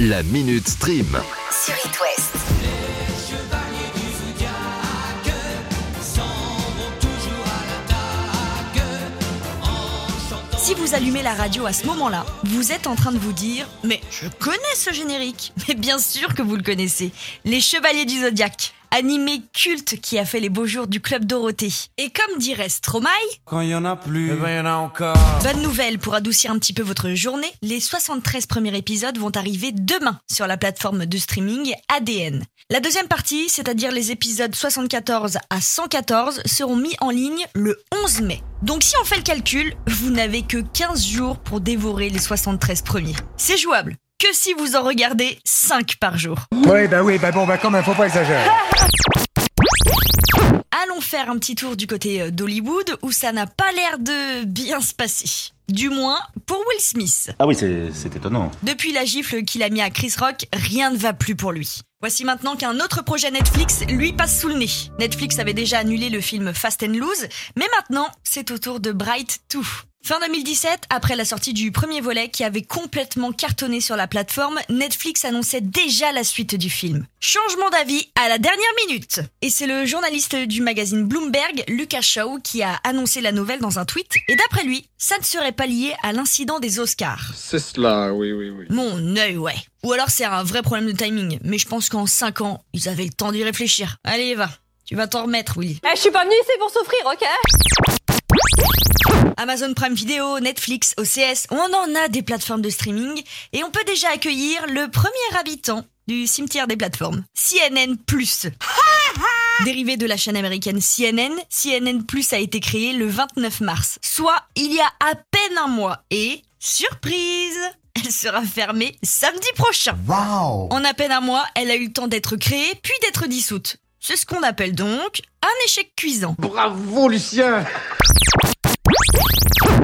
La Minute Stream. sur It West. Si vous allumez la radio à ce moment-là, vous êtes en train de vous dire Mais je connais ce générique Mais bien sûr que vous le connaissez Les Chevaliers du Zodiaque Animé culte qui a fait les beaux jours du Club Dorothée. Et comme dirait Stromae, Quand il y en a plus, eh ben, il y en a encore. bonne nouvelle pour adoucir un petit peu votre journée, les 73 premiers épisodes vont arriver demain sur la plateforme de streaming ADN. La deuxième partie, c'est-à-dire les épisodes 74 à 114, seront mis en ligne le 11 mai. Donc si on fait le calcul, vous n'avez que 15 jours pour dévorer les 73 premiers. C'est jouable. Que si vous en regardez 5 par jour. Oui, bah oui, bah bon, bah quand même, faut pas exagérer. Allons faire un petit tour du côté euh, d'Hollywood où ça n'a pas l'air de bien se passer. Du moins pour Will Smith. Ah oui, c'est c'est étonnant. Depuis la gifle qu'il a mis à Chris Rock, rien ne va plus pour lui. Voici maintenant qu'un autre projet Netflix lui passe sous le nez. Netflix avait déjà annulé le film Fast and Loose, mais maintenant c'est au tour de Bright 2. Fin 2017, après la sortie du premier volet qui avait complètement cartonné sur la plateforme, Netflix annonçait déjà la suite du film. Changement d'avis à la dernière minute. Et c'est le journaliste du magazine Bloomberg, Lucas Shaw, qui a annoncé la nouvelle dans un tweet. Et d'après lui, ça ne serait pas lié à l'incident des Oscars. C'est cela, oui, oui, oui. Mon œil, ouais. Ou alors c'est un vrai problème de timing. Mais je pense qu'en 5 ans, ils avaient le temps d'y réfléchir. Allez, va. Tu vas t'en remettre, Willy. Eh, je suis pas venue ici pour souffrir, ok? Amazon Prime Video, Netflix, OCS, on en a des plateformes de streaming et on peut déjà accueillir le premier habitant du cimetière des plateformes, CNN+. Dérivé de la chaîne américaine CNN, CNN Plus a été créé le 29 mars, soit il y a à peine un mois. Et, surprise, elle sera fermée samedi prochain. En à peine un mois, elle a eu le temps d'être créée puis d'être dissoute. C'est ce qu'on appelle donc un échec cuisant. Bravo, Lucien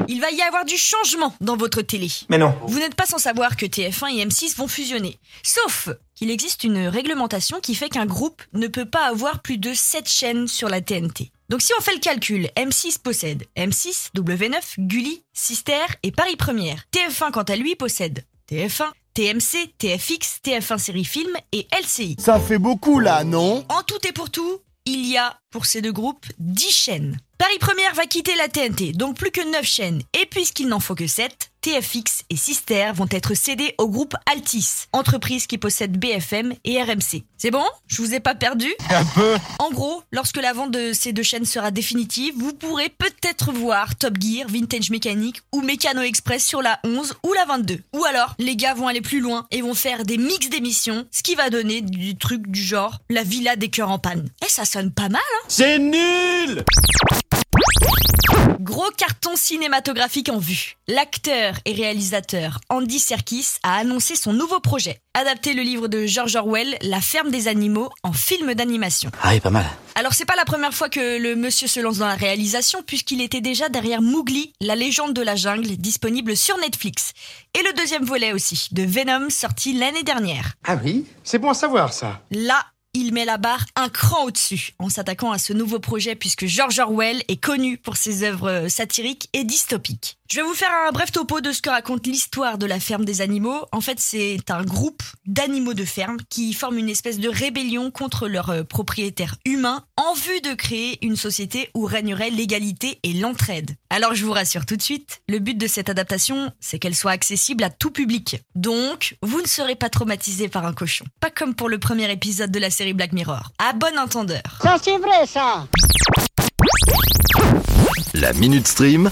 Il va y avoir du changement dans votre télé. Mais non. Vous n'êtes pas sans savoir que TF1 et M6 vont fusionner. Sauf qu'il existe une réglementation qui fait qu'un groupe ne peut pas avoir plus de 7 chaînes sur la TNT. Donc si on fait le calcul, M6 possède M6, W9, Gulli, Sister et Paris Première. TF1 quant à lui possède TF1, TMC, TFX, TF1 Série Film et LCI. Ça fait beaucoup là, non? En tout et pour tout, il y a pour ces deux groupes 10 chaînes. Paris Première va quitter la TNT, donc plus que 9 chaînes. Et puisqu'il n'en faut que 7, TFX et Sister vont être cédés au groupe Altis, entreprise qui possède BFM et RMC. C'est bon? Je vous ai pas perdu? Un peu. En gros, lorsque la vente de ces deux chaînes sera définitive, vous pourrez peut-être voir Top Gear, Vintage Mécanique ou Mécano Express sur la 11 ou la 22. Ou alors, les gars vont aller plus loin et vont faire des mix d'émissions, ce qui va donner du truc du genre la villa des cœurs en panne. Eh, ça sonne pas mal, hein? C'est nul Gros carton cinématographique en vue. L'acteur et réalisateur Andy Serkis a annoncé son nouveau projet. Adapter le livre de George Orwell, La ferme des animaux, en film d'animation. Ah oui, pas mal. Alors c'est pas la première fois que le monsieur se lance dans la réalisation puisqu'il était déjà derrière Mowgli, la légende de la jungle, disponible sur Netflix. Et le deuxième volet aussi, de Venom, sorti l'année dernière. Ah oui? C'est bon à savoir, ça. Là, il met la barre un cran au-dessus en s'attaquant à ce nouveau projet puisque George Orwell est connu pour ses œuvres euh, satiriques et dystopiques. Je vais vous faire un bref topo de ce que raconte l'histoire de la ferme des animaux. En fait, c'est un groupe d'animaux de ferme qui forment une espèce de rébellion contre leurs euh, propriétaires humains en vue de créer une société où régnerait l'égalité et l'entraide. Alors je vous rassure tout de suite, le but de cette adaptation, c'est qu'elle soit accessible à tout public. Donc, vous ne serez pas traumatisé par un cochon. Pas comme pour le premier épisode de la série Black Mirror. À bon entendeur. La Minute Stream.